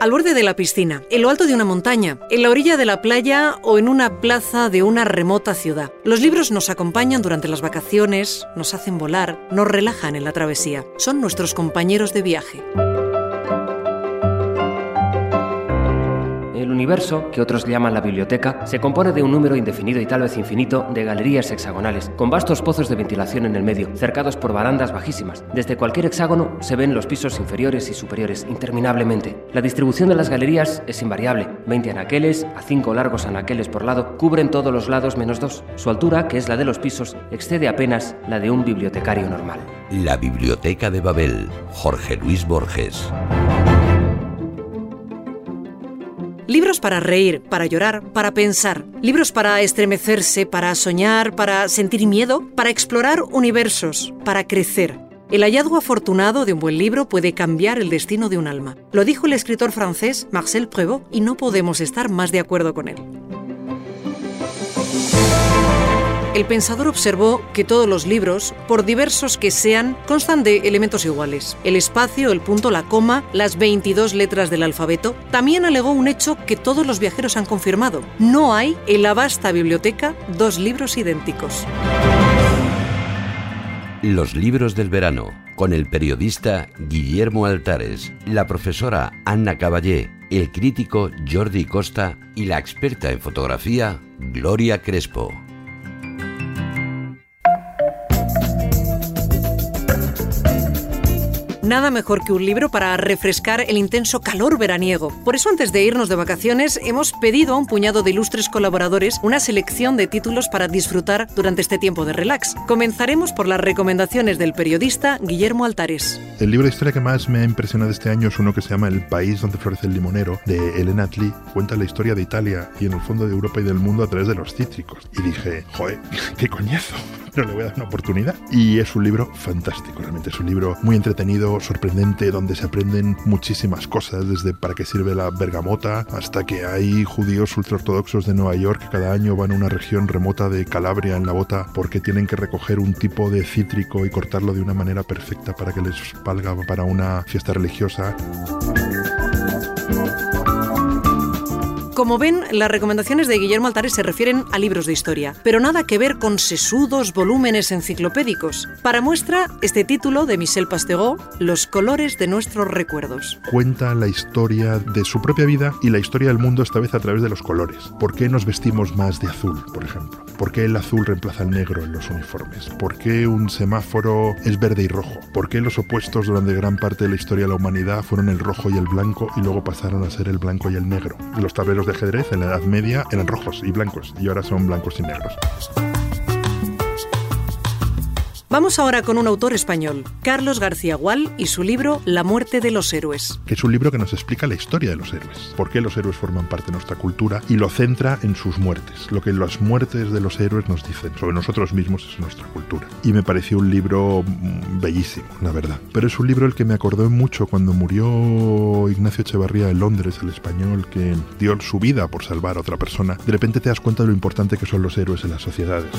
Al borde de la piscina, en lo alto de una montaña, en la orilla de la playa o en una plaza de una remota ciudad. Los libros nos acompañan durante las vacaciones, nos hacen volar, nos relajan en la travesía. Son nuestros compañeros de viaje. El universo, que otros llaman la biblioteca, se compone de un número indefinido y tal vez infinito de galerías hexagonales, con vastos pozos de ventilación en el medio, cercados por barandas bajísimas. Desde cualquier hexágono se ven los pisos inferiores y superiores interminablemente. La distribución de las galerías es invariable. 20 anaqueles, a 5 largos anaqueles por lado, cubren todos los lados menos dos. Su altura, que es la de los pisos, excede apenas la de un bibliotecario normal. La Biblioteca de Babel, Jorge Luis Borges. Libros para reír, para llorar, para pensar. Libros para estremecerse, para soñar, para sentir miedo, para explorar universos, para crecer. El hallazgo afortunado de un buen libro puede cambiar el destino de un alma. Lo dijo el escritor francés Marcel Prévost y no podemos estar más de acuerdo con él. El pensador observó que todos los libros, por diversos que sean, constan de elementos iguales. El espacio, el punto, la coma, las 22 letras del alfabeto. También alegó un hecho que todos los viajeros han confirmado. No hay en la vasta biblioteca dos libros idénticos. Los libros del verano, con el periodista Guillermo Altares, la profesora Anna Caballé, el crítico Jordi Costa y la experta en fotografía Gloria Crespo. Nada mejor que un libro para refrescar el intenso calor veraniego. Por eso antes de irnos de vacaciones hemos pedido a un puñado de ilustres colaboradores una selección de títulos para disfrutar durante este tiempo de relax. Comenzaremos por las recomendaciones del periodista Guillermo Altares. El libro de historia que más me ha impresionado este año es uno que se llama El país donde florece el limonero, de Elena Atli. Cuenta la historia de Italia y en el fondo de Europa y del mundo a través de los cítricos. Y dije, joder, qué coñazo, no le voy a dar una oportunidad. Y es un libro fantástico, realmente es un libro muy entretenido, sorprendente, donde se aprenden muchísimas cosas, desde para qué sirve la bergamota hasta que hay judíos ultraortodoxos de Nueva York que cada año van a una región remota de Calabria en la bota porque tienen que recoger un tipo de cítrico y cortarlo de una manera perfecta para que les valga para una fiesta religiosa. Como ven, las recomendaciones de Guillermo Altares se refieren a libros de historia, pero nada que ver con sesudos volúmenes enciclopédicos. Para muestra, este título de Michel Pasteureau, Los colores de nuestros recuerdos. Cuenta la historia de su propia vida y la historia del mundo esta vez a través de los colores. ¿Por qué nos vestimos más de azul, por ejemplo? ¿Por qué el azul reemplaza al negro en los uniformes? ¿Por qué un semáforo es verde y rojo? ¿Por qué los opuestos durante gran parte de la historia de la humanidad fueron el rojo y el blanco y luego pasaron a ser el blanco y el negro? Los tableros de ajedrez en la Edad Media eran rojos y blancos y ahora son blancos y negros. Vamos ahora con un autor español, Carlos García Gual, y su libro La muerte de los héroes. Es un libro que nos explica la historia de los héroes, por qué los héroes forman parte de nuestra cultura y lo centra en sus muertes, lo que las muertes de los héroes nos dicen sobre nosotros mismos es nuestra cultura. Y me pareció un libro mm, bellísimo, la verdad. Pero es un libro el que me acordó mucho cuando murió Ignacio Echevarría en Londres, el español que dio su vida por salvar a otra persona. De repente te das cuenta de lo importante que son los héroes en las sociedades.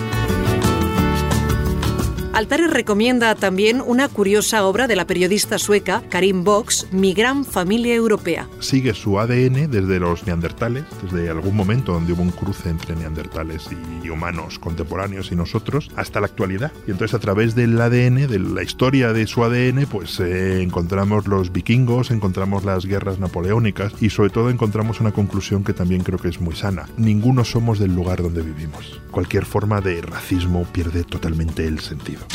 Altares recomienda también una curiosa obra de la periodista sueca Karin Box, Mi gran familia europea. Sigue su ADN desde los neandertales, desde algún momento donde hubo un cruce entre neandertales y humanos contemporáneos y nosotros, hasta la actualidad. Y entonces a través del ADN, de la historia de su ADN, pues eh, encontramos los vikingos, encontramos las guerras napoleónicas y sobre todo encontramos una conclusión que también creo que es muy sana. Ninguno somos del lugar donde vivimos. Cualquier forma de racismo pierde totalmente el sentido.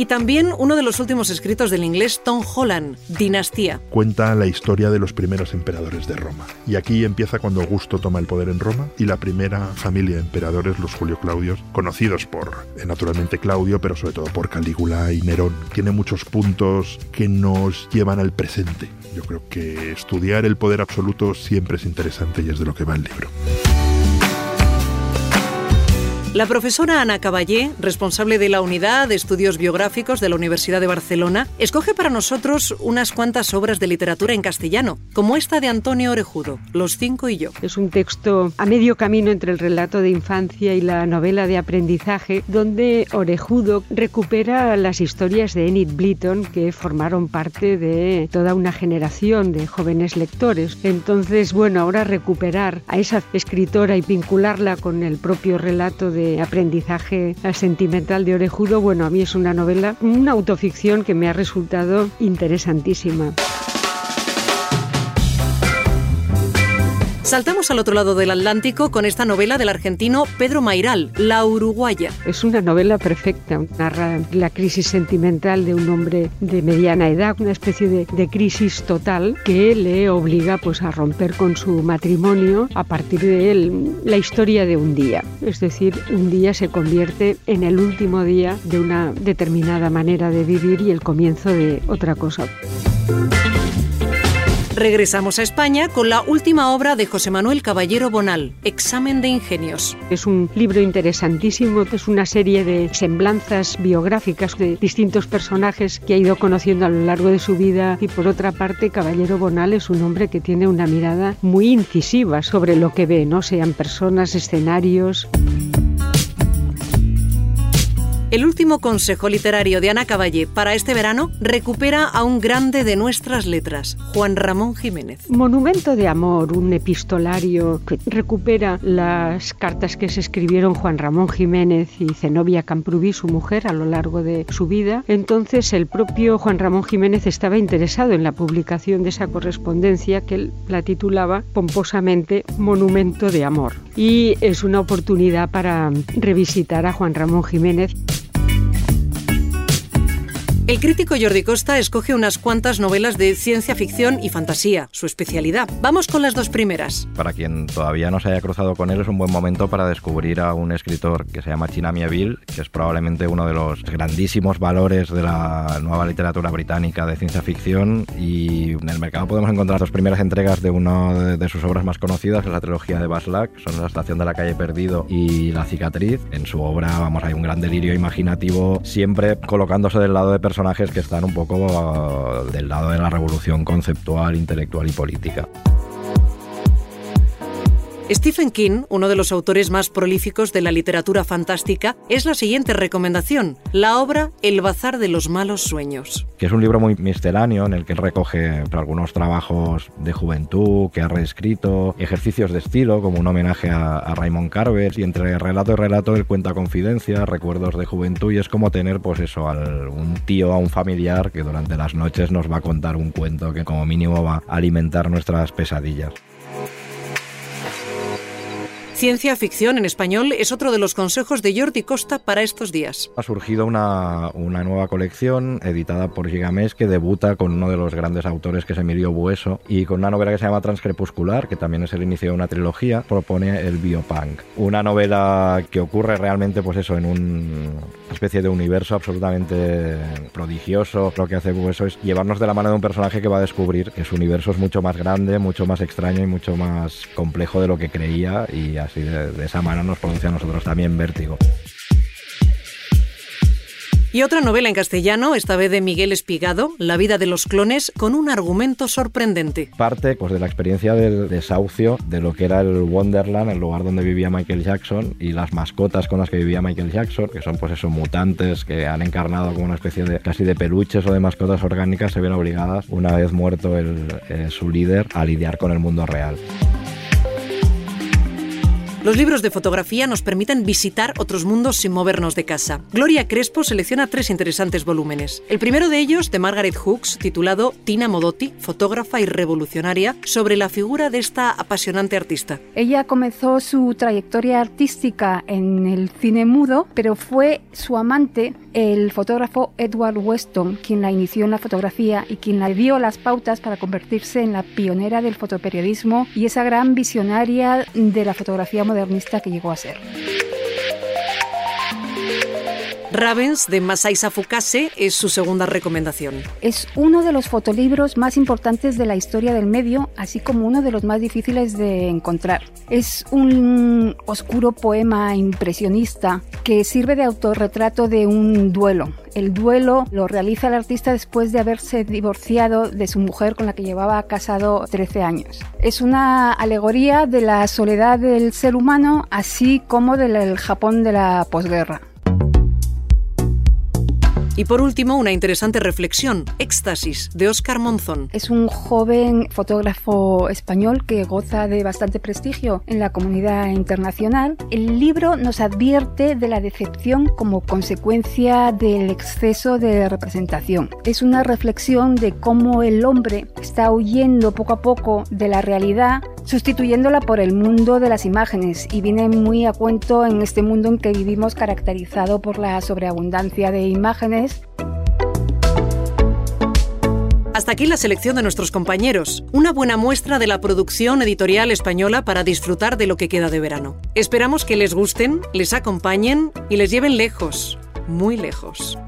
Y también uno de los últimos escritos del inglés Tom Holland, Dinastía. Cuenta la historia de los primeros emperadores de Roma. Y aquí empieza cuando Augusto toma el poder en Roma y la primera familia de emperadores, los Julio Claudios, conocidos por, eh, naturalmente, Claudio, pero sobre todo por Calígula y Nerón. Tiene muchos puntos que nos llevan al presente. Yo creo que estudiar el poder absoluto siempre es interesante y es de lo que va el libro. La profesora Ana Caballé, responsable de la Unidad de Estudios Biográficos de la Universidad de Barcelona, escoge para nosotros unas cuantas obras de literatura en castellano, como esta de Antonio Orejudo, Los cinco y yo. Es un texto a medio camino entre el relato de infancia y la novela de aprendizaje, donde Orejudo recupera las historias de Enid Blyton que formaron parte de toda una generación de jóvenes lectores. Entonces, bueno, ahora recuperar a esa escritora y vincularla con el propio relato de aprendizaje sentimental de Orejudo, bueno, a mí es una novela, una autoficción que me ha resultado interesantísima. Saltamos al otro lado del Atlántico con esta novela del argentino Pedro Mairal, La Uruguaya. Es una novela perfecta, narra la crisis sentimental de un hombre de mediana edad, una especie de, de, crisis total que le obliga pues, a romper con su matrimonio a partir de él, la historia de un día. Es decir, un día se convierte en el último día de una determinada manera de vivir y el comienzo de otra cosa. Regresamos a España con la última obra de José Manuel Caballero Bonal, Examen de Ingenios. Es un libro interesantísimo, es una serie de semblanzas biográficas de distintos personajes que ha ido conociendo a lo largo de su vida y por otra parte Caballero Bonal es un hombre que tiene una mirada muy incisiva sobre lo que ve, no sean personas, escenarios. El último consejo literario de Ana Caballé para este verano recupera a un grande de nuestras letras, Juan Ramón Jiménez. Monumento de Amor, un epistolario que recupera las cartas que se escribieron Juan Ramón Jiménez y Zenobia Camprubí, su mujer, a lo largo de su vida. Entonces el propio Juan Ramón Jiménez estaba interesado en la publicación de esa correspondencia que la titulaba pomposamente Monumento de Amor. Y es una oportunidad para revisitar a Juan Ramón Jiménez. El crítico Jordi Costa escoge unas cuantas novelas de ciencia ficción y fantasía, su especialidad. Vamos con las dos primeras. Para quien todavía no se haya cruzado con él, es un buen momento para descubrir a un escritor que se llama China Mieville, que es probablemente uno de los grandísimos valores de la nueva literatura británica de ciencia ficción. Y en el mercado podemos encontrar las primeras entregas de una de, sus obras más conocidas, la trilogía de Baslack, son La estación de la calle perdido y La cicatriz. En su obra, vamos, hay un gran delirio imaginativo, siempre colocándose del lado de personas personajes que están un poco uh, del lado de la revolución conceptual, intelectual y política. Stephen King, uno de los autores más prolíficos de la literatura fantástica, es la siguiente recomendación, la obra El Bazar de los Malos Sueños. Que es un libro muy misceláneo en el que recoge algunos trabajos de juventud que ha reescrito, ejercicios de estilo como un homenaje a, a Raymond Carver y entre relato y relato él cuenta confidencias, recuerdos de juventud y es como tener pues eso, al, un tío, a un familiar que durante las noches nos va a contar un cuento que como mínimo va a alimentar nuestras pesadillas. Ciencia ficción en español es otro de los consejos de Jordi Costa para estos días. Ha surgido una, una nueva colección editada por Gigamés que debuta con uno de los grandes autores que es Emilio Bueso y con una novela que se llama Transcrepuscular, que también es el inicio de una trilogía, propone el biopunk. Una novela que ocurre realmente pues eso en un, una especie de universo absolutamente prodigioso. Lo que hace Bueso es llevarnos de la mano de un personaje que va a descubrir que su universo es mucho más grande, mucho más extraño y mucho más complejo de lo que creía y así de, de esa manera nos produce a nosotros también vértigo. Y otra novela en castellano, esta vez de Miguel Espigado, La vida de los clones, con un argumento sorprendente. Parte pues, de la experiencia del desahucio de lo que era el Wonderland, el lugar donde vivía Michael Jackson, y las mascotas con las que vivía Michael Jackson, que son pues esos mutantes que han encarnado como una especie de casi de peluches o de mascotas orgánicas, se ven obligadas, una vez muerto el, eh, su líder, a lidiar con el mundo real. Los libros de fotografía nos permiten visitar otros mundos sin movernos de casa. Gloria Crespo selecciona tres interesantes volúmenes. El primero de ellos, de Margaret Hooks, titulado Tina Modotti, fotógrafa y revolucionaria, sobre la figura de esta apasionante artista. Ella comenzó su trayectoria artística en el cine mudo, pero fue su amante, el fotógrafo Edward Weston, quien la inició en la fotografía y quien le dio las pautas para convertirse en la pionera del fotoperiodismo y esa gran visionaria de la fotografía modernista que llegó a ser. Ravens de Masaisa Fukase es su segunda recomendación. Es uno de los fotolibros más importantes de la historia del medio, así como uno de los más difíciles de encontrar. Es un oscuro poema impresionista que sirve de autorretrato de un duelo. El duelo lo realiza el artista después de haberse divorciado de su mujer con la que llevaba casado 13 años. Es una alegoría de la soledad del ser humano, así como del Japón de la posguerra. Y por último, una interesante reflexión, Éxtasis, de Óscar Monzón. Es un joven fotógrafo español que goza de bastante prestigio en la comunidad internacional. El libro nos advierte de la decepción como consecuencia del exceso de representación. Es una reflexión de cómo el hombre está huyendo poco a poco de la realidad sustituyéndola por el mundo de las imágenes y viene muy a cuento en este mundo en que vivimos caracterizado por la sobreabundancia de imágenes. Hasta aquí la selección de nuestros compañeros, una buena muestra de la producción editorial española para disfrutar de lo que queda de verano. Esperamos que les gusten, les acompañen y les lleven lejos, muy lejos.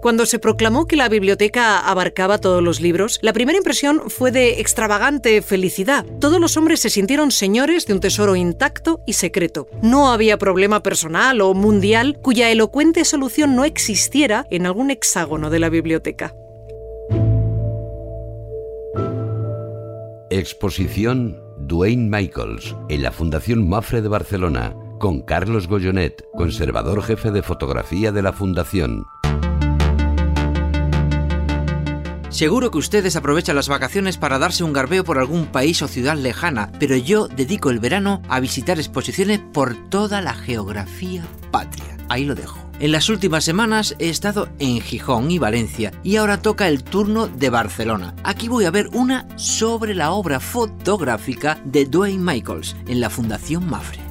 Cuando se proclamó que la biblioteca abarcaba todos los libros, la primera impresión fue de extravagante felicidad. Todos los hombres se sintieron señores de un tesoro intacto y secreto. No había problema personal o mundial cuya elocuente solución no existiera en algún hexágono de la biblioteca. Exposición Dwayne Michaels en la Fundación Mafre de Barcelona con Carlos Goyonet, conservador jefe de fotografía de la Fundación. Seguro que ustedes aprovechan las vacaciones para darse un garbeo por algún país o ciudad lejana, pero yo dedico el verano a visitar exposiciones por toda la geografía patria. Ahí lo dejo. En las últimas semanas he estado en Gijón y Valencia y ahora toca el turno de Barcelona. Aquí voy a ver una sobre la obra fotográfica de Dwayne Michaels en la Fundación Mafre.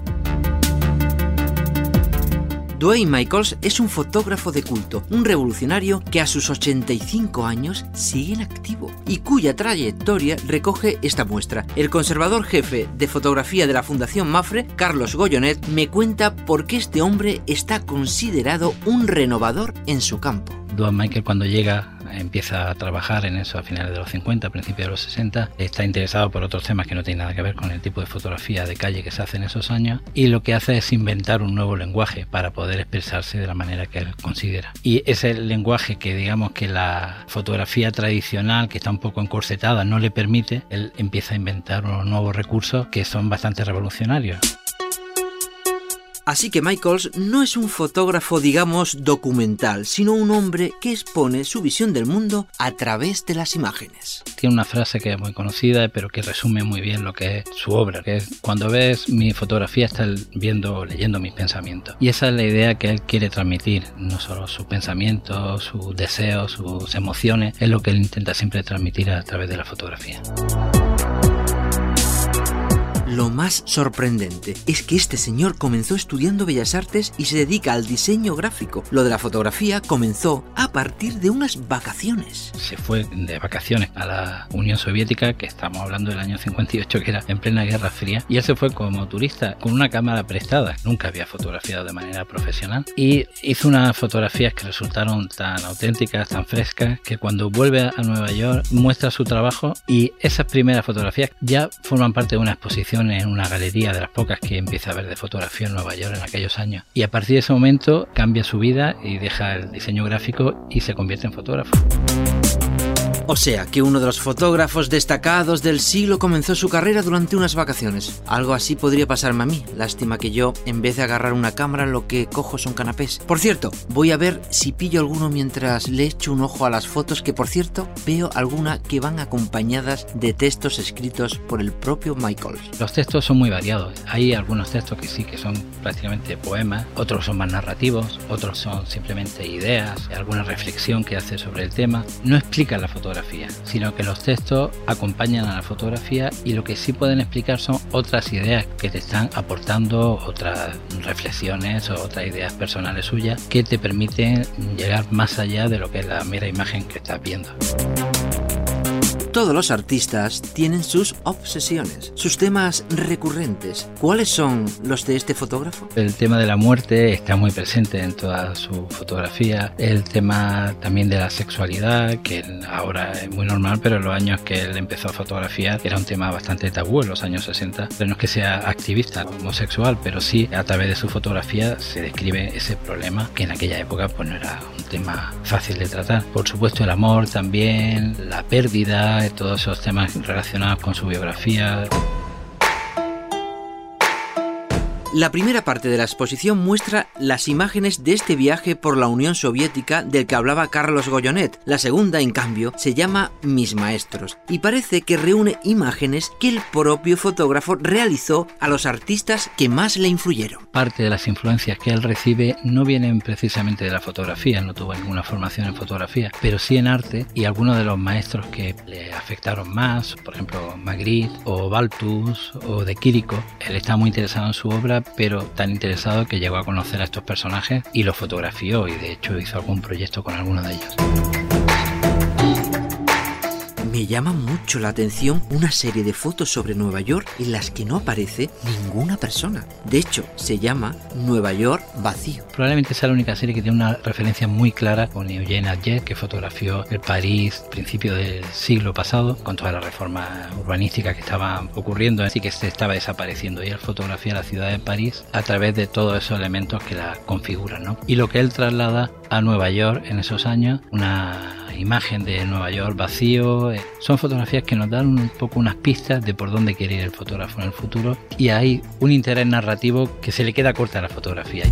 Dwayne Michaels es un fotógrafo de culto, un revolucionario que a sus 85 años sigue en activo y cuya trayectoria recoge esta muestra. El conservador jefe de fotografía de la Fundación Mafre, Carlos Goyonet, me cuenta por qué este hombre está considerado un renovador en su campo. Dwayne Michael cuando llega empieza a trabajar en eso a finales de los 50, principios de los 60, está interesado por otros temas que no tienen nada que ver con el tipo de fotografía de calle que se hace en esos años y lo que hace es inventar un nuevo lenguaje para poder expresarse de la manera que él considera. Y ese lenguaje que digamos que la fotografía tradicional, que está un poco encorsetada, no le permite, él empieza a inventar unos nuevos recursos que son bastante revolucionarios. Así que Michaels no es un fotógrafo, digamos, documental, sino un hombre que expone su visión del mundo a través de las imágenes. Tiene una frase que es muy conocida, pero que resume muy bien lo que es su obra, que es cuando ves mi fotografía estás viendo leyendo mis pensamientos. Y esa es la idea que él quiere transmitir, no solo sus pensamientos, sus deseos, sus emociones, es lo que él intenta siempre transmitir a través de la fotografía. Lo más sorprendente es que este señor comenzó estudiando Bellas Artes y se dedica al diseño gráfico. Lo de la fotografía comenzó a partir de unas vacaciones. Se fue de vacaciones a la Unión Soviética, que estamos hablando del año 58, que era en plena Guerra Fría, y él se fue como turista con una cámara prestada. Nunca había fotografiado de manera profesional y hizo unas fotografías que resultaron tan auténticas, tan frescas, que cuando vuelve a Nueva York muestra su trabajo y esas primeras fotografías ya forman parte de una exposición en una galería de las pocas que empieza a ver de fotografía en Nueva York en aquellos años. Y a partir de ese momento cambia su vida y deja el diseño gráfico y se convierte en fotógrafo. O sea, que uno de los fotógrafos destacados del siglo comenzó su carrera durante unas vacaciones. Algo así podría pasarme a mí. Lástima que yo, en vez de agarrar una cámara, lo que cojo son canapés. Por cierto, voy a ver si pillo alguno mientras le echo un ojo a las fotos, que por cierto, veo alguna que van acompañadas de textos escritos por el propio Michael. Los textos son muy variados. Hay algunos textos que sí que son prácticamente poemas, otros son más narrativos, otros son simplemente ideas, alguna reflexión que hace sobre el tema. No explica la fotografía sino que los textos acompañan a la fotografía y lo que sí pueden explicar son otras ideas que te están aportando, otras reflexiones o otras ideas personales suyas que te permiten llegar más allá de lo que es la mera imagen que estás viendo. Todos los artistas tienen sus obsesiones, sus temas recurrentes. ¿Cuáles son los de este fotógrafo? El tema de la muerte está muy presente en toda su fotografía. El tema también de la sexualidad, que ahora es muy normal, pero en los años que él empezó a fotografiar era un tema bastante tabú en los años 60. Pero no es que sea activista homosexual, pero sí a través de su fotografía se describe ese problema que en aquella época pues no era un tema fácil de tratar. Por supuesto el amor también, la pérdida, todos esos temas relacionados con su biografía. La primera parte de la exposición muestra las imágenes de este viaje por la Unión Soviética del que hablaba Carlos Goyonet. La segunda, en cambio, se llama Mis Maestros y parece que reúne imágenes que el propio fotógrafo realizó a los artistas que más le influyeron. Parte de las influencias que él recibe no vienen precisamente de la fotografía, no tuvo ninguna formación en fotografía, pero sí en arte y algunos de los maestros que le afectaron más, por ejemplo Magritte o Baltus o de Quirico, él está muy interesado en su obra pero tan interesado que llegó a conocer a estos personajes y los fotografió y de hecho hizo algún proyecto con alguno de ellos. Me llama mucho la atención una serie de fotos sobre Nueva York en las que no aparece ninguna persona. De hecho, se llama Nueva York vacío. Probablemente sea la única serie que tiene una referencia muy clara con Eugene Adjet, que fotografió el París principio del siglo pasado, con toda la reforma urbanística que estaba ocurriendo, así que se estaba desapareciendo. Y él fotografía la ciudad de París a través de todos esos elementos que la configuran. ¿no? Y lo que él traslada a Nueva York en esos años, una imagen de Nueva York vacío. Eh, son fotografías que nos dan un poco unas pistas de por dónde quiere ir el fotógrafo en el futuro y hay un interés narrativo que se le queda corta a la fotografía.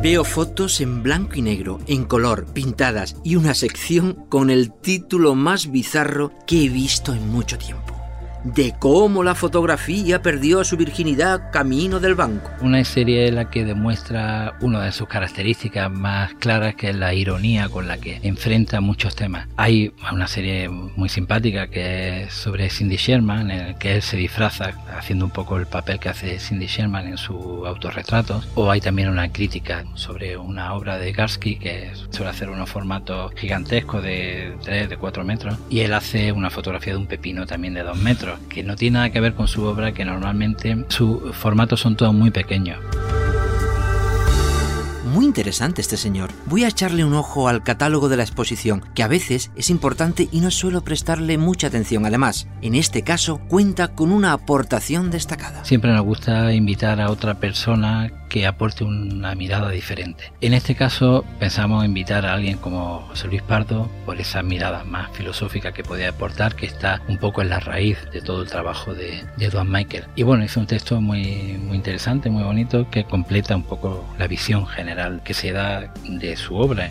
Veo fotos en blanco y negro, en color, pintadas y una sección con el título más bizarro que he visto en mucho tiempo de cómo la fotografía perdió su virginidad camino del banco. Una serie en la que demuestra una de sus características más claras, que es la ironía con la que enfrenta muchos temas. Hay una serie muy simpática que es sobre Cindy Sherman, en el que él se disfraza haciendo un poco el papel que hace Cindy Sherman en su autorretrato. O hay también una crítica sobre una obra de Garsky que suele hacer unos formatos gigantescos de 3, de 4 metros. Y él hace una fotografía de un pepino también de 2 metros que no tiene nada que ver con su obra, que normalmente sus formatos son todos muy pequeños. Muy interesante este señor. Voy a echarle un ojo al catálogo de la exposición, que a veces es importante y no suelo prestarle mucha atención. Además, en este caso cuenta con una aportación destacada. Siempre nos gusta invitar a otra persona que aporte una mirada diferente. En este caso pensamos invitar a alguien como José Luis Pardo por esa mirada más filosófica que podía aportar, que está un poco en la raíz de todo el trabajo de, de Michael. Y bueno, hizo un texto muy, muy interesante, muy bonito, que completa un poco la visión general que se da de su obra.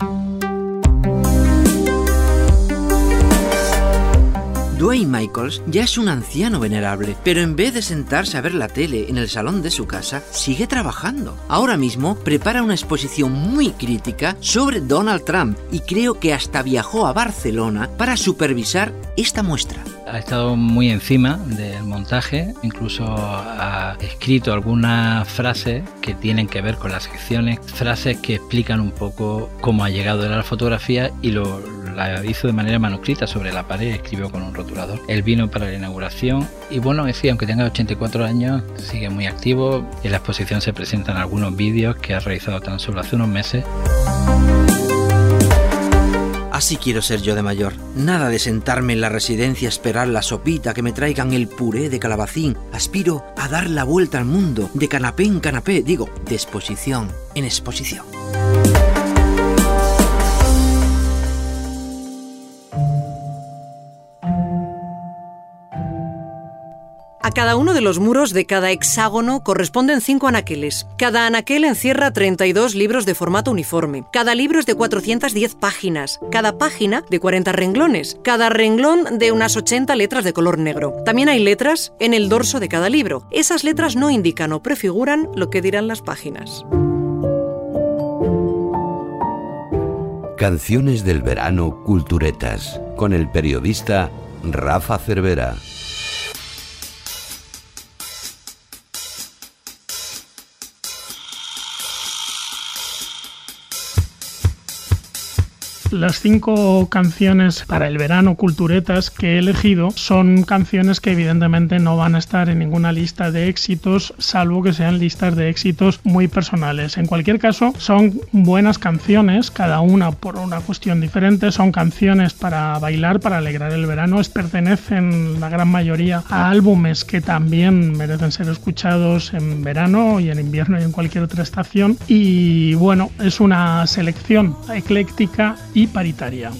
Dwayne Michaels ya es un anciano venerable, pero en vez de sentarse a ver la tele en el salón de su casa, sigue trabajando. Ahora mismo prepara una exposición muy crítica sobre Donald Trump y creo que hasta viajó a Barcelona para supervisar esta muestra ha estado muy encima del montaje, incluso ha escrito algunas frases que tienen que ver con las secciones, frases que explican un poco cómo ha llegado a la fotografía y lo la hizo de manera manuscrita sobre la pared, escribió con un rotulador. Él vino para la inauguración y bueno, decía, aunque tenga 84 años, sigue muy activo. En la exposición se presentan algunos vídeos que ha realizado tan solo hace unos meses. Así quiero ser yo de mayor. Nada de sentarme en la residencia a esperar la sopita que me traigan el puré de calabacín. Aspiro a dar la vuelta al mundo, de canapé en canapé, digo, de exposición en exposición. Cada uno de los muros de cada hexágono corresponden cinco anaqueles. Cada anaquel encierra 32 libros de formato uniforme. Cada libro es de 410 páginas. Cada página de 40 renglones. Cada renglón de unas 80 letras de color negro. También hay letras en el dorso de cada libro. Esas letras no indican o prefiguran lo que dirán las páginas. Canciones del verano Culturetas con el periodista Rafa Cervera. Las cinco canciones para el verano culturetas que he elegido son canciones que evidentemente no van a estar en ninguna lista de éxitos, salvo que sean listas de éxitos muy personales. En cualquier caso, son buenas canciones, cada una por una cuestión diferente, son canciones para bailar, para alegrar el verano, pertenecen la gran mayoría a álbumes que también merecen ser escuchados en verano y en invierno y en cualquier otra estación. Y bueno, es una selección ecléctica y paritaria.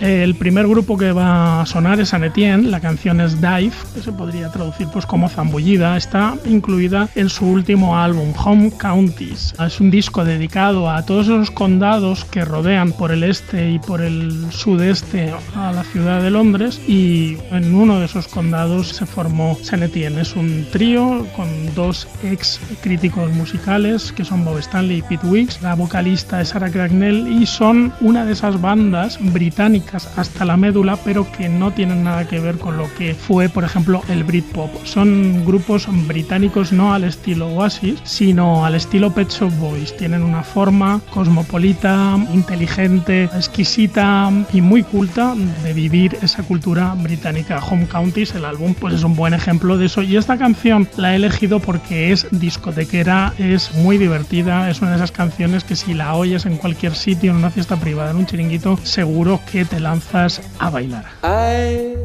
El primer grupo que va a sonar es Anetien, la canción es Dive, que se podría traducir pues como zambullida, está incluida en su último álbum, Home Counties. Es un disco dedicado a todos esos condados que rodean por el este y por el sudeste a la ciudad de Londres y en uno de esos condados se formó Sanetien. Es un trío con dos ex críticos musicales que son Bob Stanley y Pete Wicks, la vocalista es Sarah Cracknell y son una de esas bandas británicas hasta la médula, pero que no tienen nada que ver con lo que fue, por ejemplo, el Britpop. Son grupos británicos no al estilo Oasis, sino al estilo Pet Shop Boys. Tienen una forma cosmopolita, inteligente, exquisita y muy culta de vivir esa cultura británica. Home Counties, el álbum, pues es un buen ejemplo de eso. Y esta canción la he elegido porque es discotequera, es muy divertida, es una de esas canciones que si la oyes en cualquier sitio, en una fiesta privada, en un chiringuito, seguro que te lanzas a bailar. I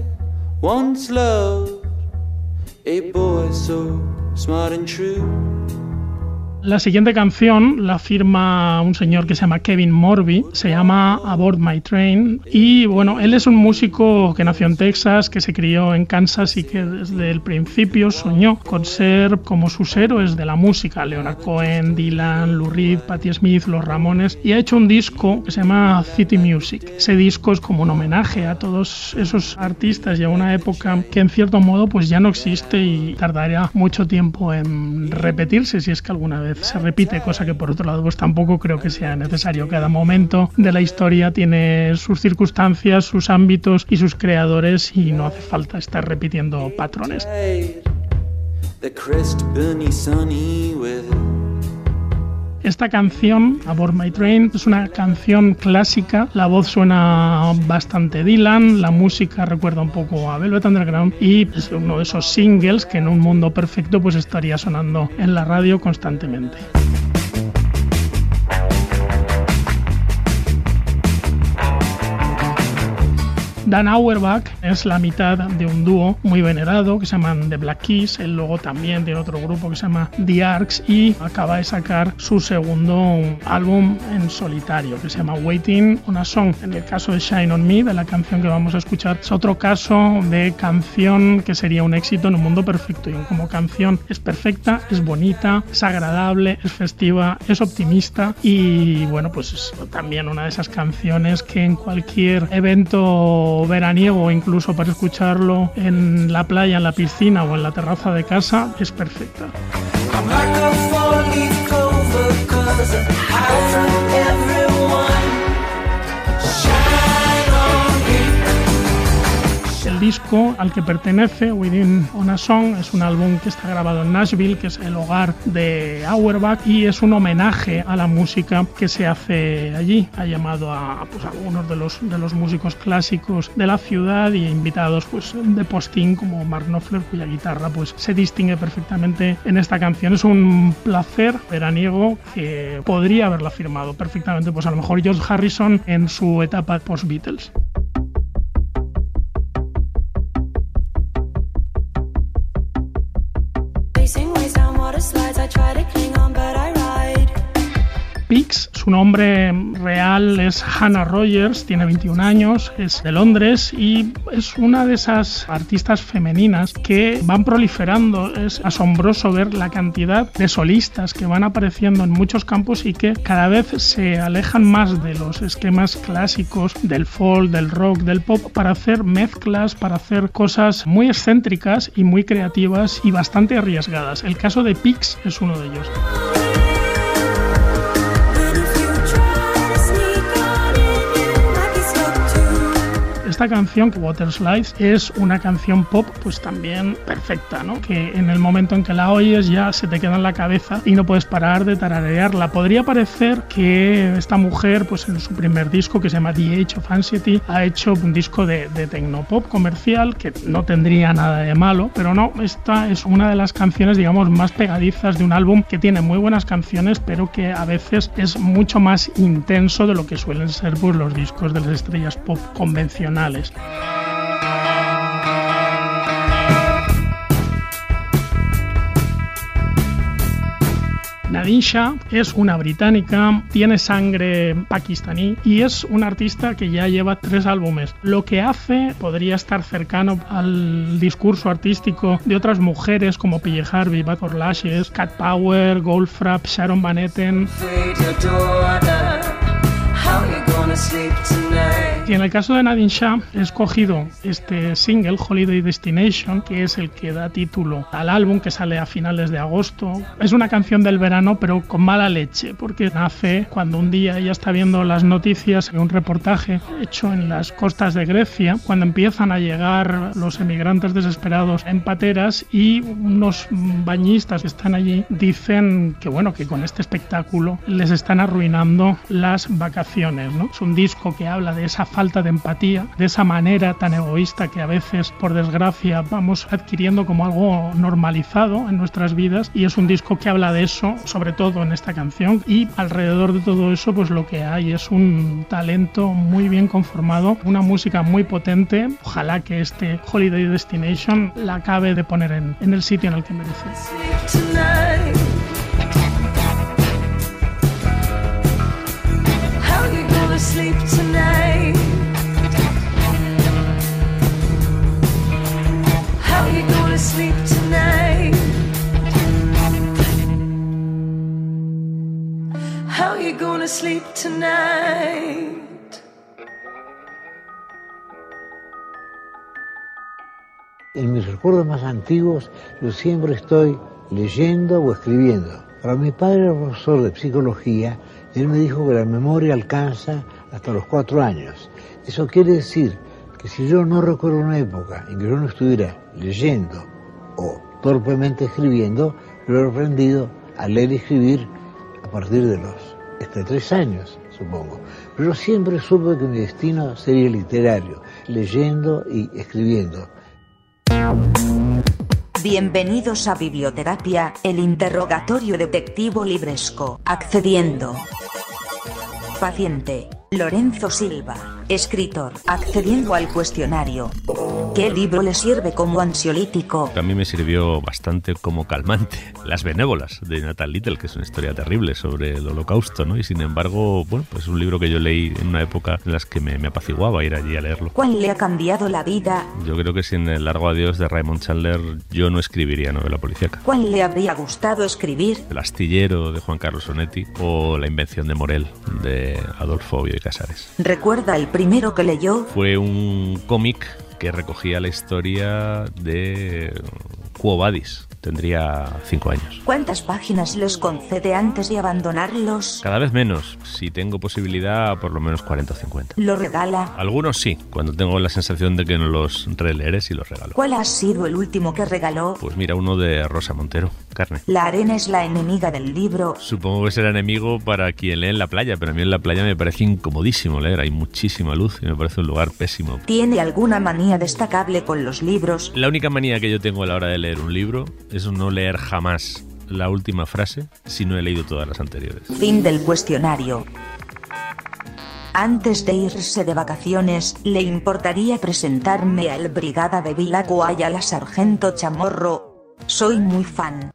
once loved a boy so smart and true. La siguiente canción la firma un señor que se llama Kevin Morby, se llama Aboard My Train y bueno, él es un músico que nació en Texas, que se crió en Kansas y que desde el principio soñó con ser como sus héroes de la música, Leonard Cohen, Dylan, Lou Reed, Patti Smith, Los Ramones y ha hecho un disco que se llama City Music. Ese disco es como un homenaje a todos esos artistas y a una época que en cierto modo pues ya no existe y tardaría mucho tiempo en repetirse si es que alguna vez se repite, cosa que por otro lado pues tampoco creo que sea necesario. Cada momento de la historia tiene sus circunstancias, sus ámbitos y sus creadores y no hace falta estar repitiendo patrones. Esta canción, Aboard My Train, es una canción clásica. La voz suena bastante Dylan, la música recuerda un poco a Velvet Underground y es uno de esos singles que en un mundo perfecto pues estaría sonando en la radio constantemente. Dan Auerbach es la mitad de un dúo muy venerado que se llaman The Black Keys. Él luego también tiene otro grupo que se llama The Arcs y acaba de sacar su segundo álbum en solitario que se llama Waiting on a Song. En el caso de Shine on Me, de la canción que vamos a escuchar, es otro caso de canción que sería un éxito en un mundo perfecto. Y como canción es perfecta, es bonita, es agradable, es festiva, es optimista y bueno, pues es también una de esas canciones que en cualquier evento veraniego o incluso para escucharlo en la playa, en la piscina o en la terraza de casa es perfecta. Disco al que pertenece, Within on a Song, es un álbum que está grabado en Nashville, que es el hogar de Auerbach, y es un homenaje a la música que se hace allí. Ha llamado a pues, algunos de los, de los músicos clásicos de la ciudad y invitados pues, de postín como Mark Knopfler, cuya guitarra pues, se distingue perfectamente en esta canción. Es un placer veraniego que podría haberla firmado perfectamente, pues a lo mejor George Harrison en su etapa post-Beatles. Su nombre real es Hannah Rogers, tiene 21 años, es de Londres y es una de esas artistas femeninas que van proliferando. Es asombroso ver la cantidad de solistas que van apareciendo en muchos campos y que cada vez se alejan más de los esquemas clásicos del folk, del rock, del pop para hacer mezclas, para hacer cosas muy excéntricas y muy creativas y bastante arriesgadas. El caso de Pix es uno de ellos. Esta canción, Water Slides, es una canción pop pues también perfecta, ¿no? Que en el momento en que la oyes ya se te queda en la cabeza y no puedes parar de tararearla. Podría parecer que esta mujer pues en su primer disco que se llama The Age of Anxiety ha hecho un disco de, de tecnopop comercial que no tendría nada de malo, pero no, esta es una de las canciones digamos más pegadizas de un álbum que tiene muy buenas canciones pero que a veces es mucho más intenso de lo que suelen ser pues, los discos de las estrellas pop convencionales. Nadine Shah es una británica, tiene sangre pakistaní y es una artista que ya lleva tres álbumes. Lo que hace podría estar cercano al discurso artístico de otras mujeres como Pille Harvey, Bad for Lashes, Cat Power, Goldfrapp, Sharon Van Etten. Y en el caso de Nadine Shah, he escogido este single, Holiday Destination, que es el que da título al álbum que sale a finales de agosto. Es una canción del verano, pero con mala leche, porque nace cuando un día ella está viendo las noticias de un reportaje hecho en las costas de Grecia, cuando empiezan a llegar los emigrantes desesperados en pateras y unos bañistas que están allí dicen que bueno, que con este espectáculo les están arruinando las vacaciones, ¿no? Es un disco que habla de esa falta de empatía, de esa manera tan egoísta que a veces, por desgracia, vamos adquiriendo como algo normalizado en nuestras vidas. Y es un disco que habla de eso, sobre todo en esta canción. Y alrededor de todo eso pues lo que hay es un talento muy bien conformado, una música muy potente, ojalá que este Holiday Destination la acabe de poner en, en el sitio en el que merece. Sleep tonight? How you gonna sleep tonight? How you gonna sleep tonight? En mis recuerdos más antiguos, yo siempre estoy leyendo o escribiendo. Para mi padre, profesor de psicología, él me dijo que la memoria alcanza hasta los cuatro años. Eso quiere decir que si yo no recuerdo una época en que yo no estuviera leyendo o torpemente escribiendo, lo he aprendido a leer y escribir a partir de los este, tres años, supongo. Pero siempre supe que mi destino sería literario, leyendo y escribiendo. Bienvenidos a Biblioterapia, el interrogatorio detectivo libresco. Accediendo. Paciente. Lorenzo Silva, escritor, accediendo al cuestionario. ¿Qué libro le sirve como ansiolítico? A mí me sirvió bastante como calmante. Las benévolas de Natal Little, que es una historia terrible sobre el holocausto, ¿no? Y sin embargo, bueno, pues es un libro que yo leí en una época en las que me, me apaciguaba ir allí a leerlo. ¿Cuál le ha cambiado la vida? Yo creo que sin el largo adiós de Raymond Chandler yo no escribiría novela policíaca. ¿Cuál le habría gustado escribir? El astillero de Juan Carlos Sonetti o La invención de Morel de Adolfo Bioy Casares. ¿Recuerda el primero que leyó? Fue un cómic que recogía la historia de Quo Vadis, tendría cinco años. ¿Cuántas páginas les concede antes de abandonarlos? Cada vez menos. Si tengo posibilidad, por lo menos 40 o 50. ¿Lo regala? Algunos sí, cuando tengo la sensación de que no los releeré, sí los regalo. ¿Cuál ha sido el último que regaló? Pues mira, uno de Rosa Montero, Carne. La arena es la enemiga del libro. Supongo que será enemigo para quien lee en la playa, pero a mí en la playa me parece incomodísimo leer. Hay muchísima luz y me parece un lugar pésimo. ¿Tiene alguna manía destacable con los libros? La única manía que yo tengo a la hora de leer un libro es no leer jamás la última frase si no he leído todas las anteriores. Fin del cuestionario. Antes de irse de vacaciones, ¿le importaría presentarme al Brigada de Vilaco y a la Sargento Chamorro? Soy muy fan.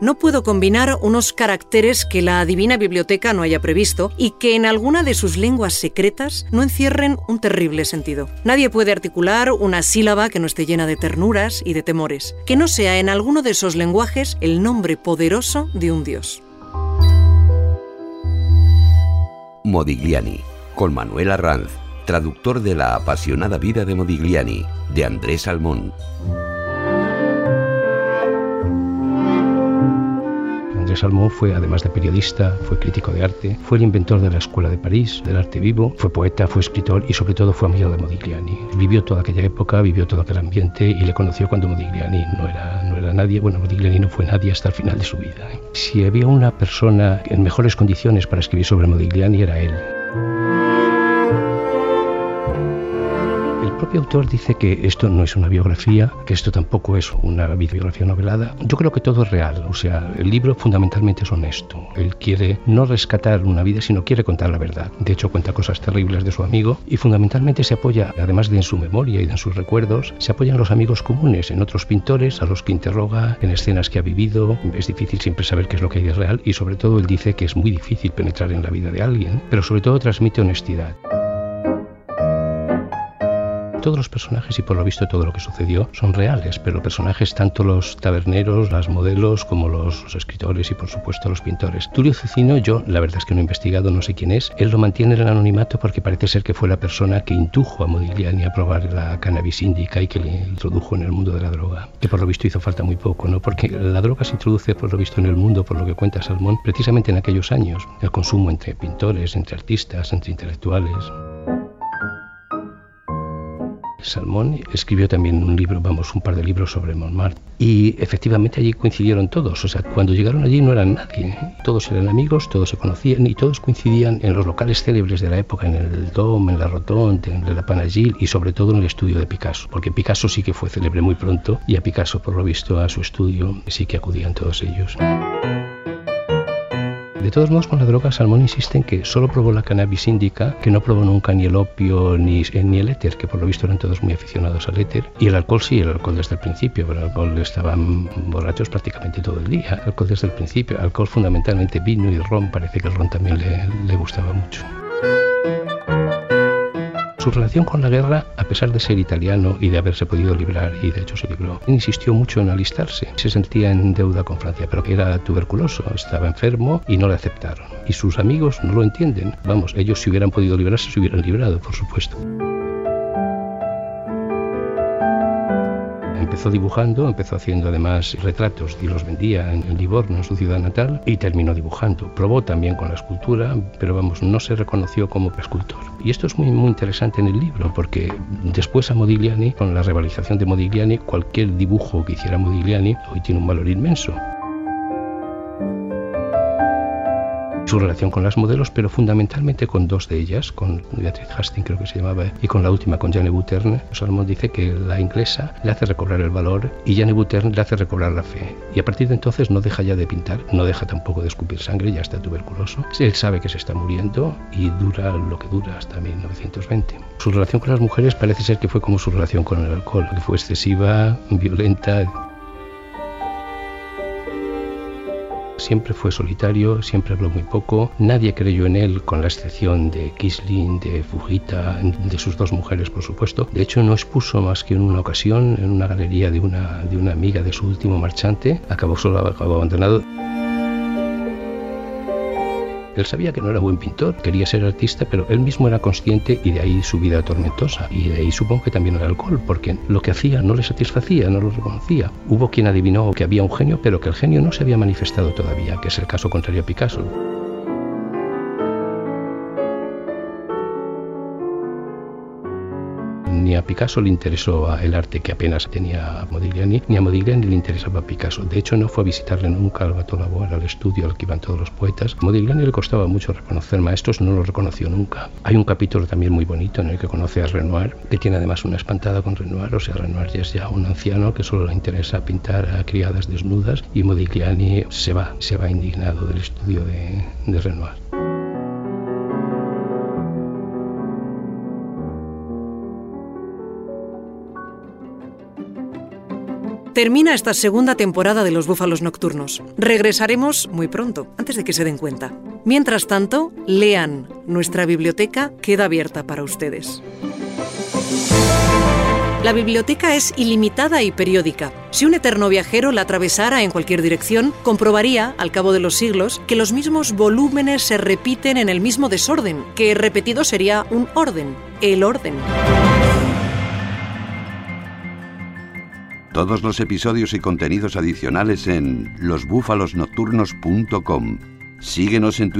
No puedo combinar unos caracteres que la divina biblioteca no haya previsto y que en alguna de sus lenguas secretas no encierren un terrible sentido. Nadie puede articular una sílaba que no esté llena de ternuras y de temores, que no sea en alguno de esos lenguajes el nombre poderoso de un dios. Modigliani, con Manuel Arranz, traductor de La apasionada vida de Modigliani, de Andrés Salmón. Andrés Salmón fue, además de periodista, fue crítico de arte, fue el inventor de la Escuela de París, del arte vivo, fue poeta, fue escritor y sobre todo fue amigo de Modigliani. Vivió toda aquella época, vivió todo aquel ambiente y le conoció cuando Modigliani no era, no era nadie. Bueno, Modigliani no fue nadie hasta el final de su vida. ¿eh? Si había una persona en mejores condiciones para escribir sobre Modigliani era él. Propio autor dice que esto no es una biografía, que esto tampoco es una biografía novelada. Yo creo que todo es real, o sea, el libro fundamentalmente es honesto. Él quiere no rescatar una vida, sino quiere contar la verdad. De hecho, cuenta cosas terribles de su amigo y fundamentalmente se apoya, además de en su memoria y en sus recuerdos, se apoya en los amigos comunes, en otros pintores a los que interroga, en escenas que ha vivido. Es difícil siempre saber qué es lo que hay de real y sobre todo él dice que es muy difícil penetrar en la vida de alguien, pero sobre todo transmite honestidad. Todos los personajes y por lo visto todo lo que sucedió son reales, pero personajes tanto los taberneros, las modelos, como los, escritores y por supuesto los pintores. Tulio Cecino, yo la verdad es que no he investigado, no sé quién es. Él lo mantiene en el anonimato porque parece ser que fue la persona que intujo a Modigliani a probar la cannabis indica y que le introdujo en el mundo de la droga. Que por lo visto hizo falta muy poco, ¿no? Porque la droga se introduce por lo visto en el mundo, por lo que cuenta Salmón, precisamente en aquellos años. El consumo entre pintores, entre artistas, entre intelectuales. Salmón escribió también un libro, vamos, un par de libros sobre Montmartre. Y efectivamente allí coincidieron todos. O sea, cuando llegaron allí no eran nadie. Todos eran amigos, todos se conocían y todos coincidían en los locales célebres de la época, en el Dom, en la Rotonde, en la Panagil y sobre todo en el estudio de Picasso. Porque Picasso sí que fue célebre muy pronto y a Picasso, por lo visto, a su estudio sí que acudían todos ellos. De todos modos, con la droga, Salmón insiste en que solo probó la cannabis índica, que no probó nunca ni el opio ni, ni el éter, que por lo visto eran todos muy aficionados al éter. Y el alcohol sí, el alcohol desde el principio, pero el alcohol estaban borrachos prácticamente todo el día. El alcohol desde el principio, alcohol fundamentalmente vino y ron, parece que el ron también le, le gustaba mucho. Su relación con la guerra, a pesar de ser italiano y de haberse podido librar, y de hecho se libró, insistió mucho en alistarse. Se sentía en deuda con Francia, pero era tuberculoso, estaba enfermo y no le aceptaron. Y sus amigos no lo entienden. Vamos, ellos si hubieran podido librarse, se hubieran librado, por supuesto. Empezó dibujando, empezó haciendo además retratos y los vendía en Livorno, en su ciudad natal, y terminó dibujando. Probó también con la escultura, pero vamos, no se reconoció como escultor. Y esto es muy, muy interesante en el libro, porque después a Modigliani, con la revalorización de Modigliani, cualquier dibujo que hiciera Modigliani hoy tiene un valor inmenso. Su relación con las modelos, pero fundamentalmente con dos de ellas, con Beatriz Hastings creo que se llamaba, y con la última, con Jane Buterne. Salomón dice que la inglesa le hace recobrar el valor y Jane Buterne le hace recobrar la fe. Y a partir de entonces no deja ya de pintar, no deja tampoco de escupir sangre, ya está tuberculoso. Él sabe que se está muriendo y dura lo que dura hasta 1920. Su relación con las mujeres parece ser que fue como su relación con el alcohol, que fue excesiva, violenta, Siempre fue solitario, siempre habló muy poco, nadie creyó en él con la excepción de Kisling, de Fujita, de sus dos mujeres por supuesto. De hecho no expuso más que en una ocasión en una galería de una, de una amiga de su último marchante, acabó solo, acabó abandonado. Él sabía que no era buen pintor, quería ser artista, pero él mismo era consciente y de ahí su vida tormentosa. Y de ahí supongo que también el alcohol, porque lo que hacía no le satisfacía, no lo reconocía. Hubo quien adivinó que había un genio, pero que el genio no se había manifestado todavía, que es el caso contrario a Picasso. Ni a Picasso le interesó el arte que apenas tenía Modigliani, ni a Modigliani le interesaba Picasso. De hecho, no fue a visitarle nunca al Bateau Lavoir, al estudio al que iban todos los poetas. Modigliani le costaba mucho reconocer maestros, no lo reconoció nunca. Hay un capítulo también muy bonito en el que conoce a Renoir, que tiene además una espantada con Renoir, o sea, Renoir ya es ya un anciano que solo le interesa pintar a criadas desnudas y Modigliani se va, se va indignado del estudio de Renoir. Termina esta segunda temporada de Los Búfalos Nocturnos. Regresaremos muy pronto, antes de que se den cuenta. Mientras tanto, lean. Nuestra biblioteca queda abierta para ustedes. La biblioteca es ilimitada y periódica. Si un eterno viajero la atravesara en cualquier dirección, comprobaría, al cabo de los siglos, que los mismos volúmenes se repiten en el mismo desorden, que repetido sería un orden, el orden. Todos los episodios y contenidos adicionales en losbúfalosnocturnos.com. Síguenos en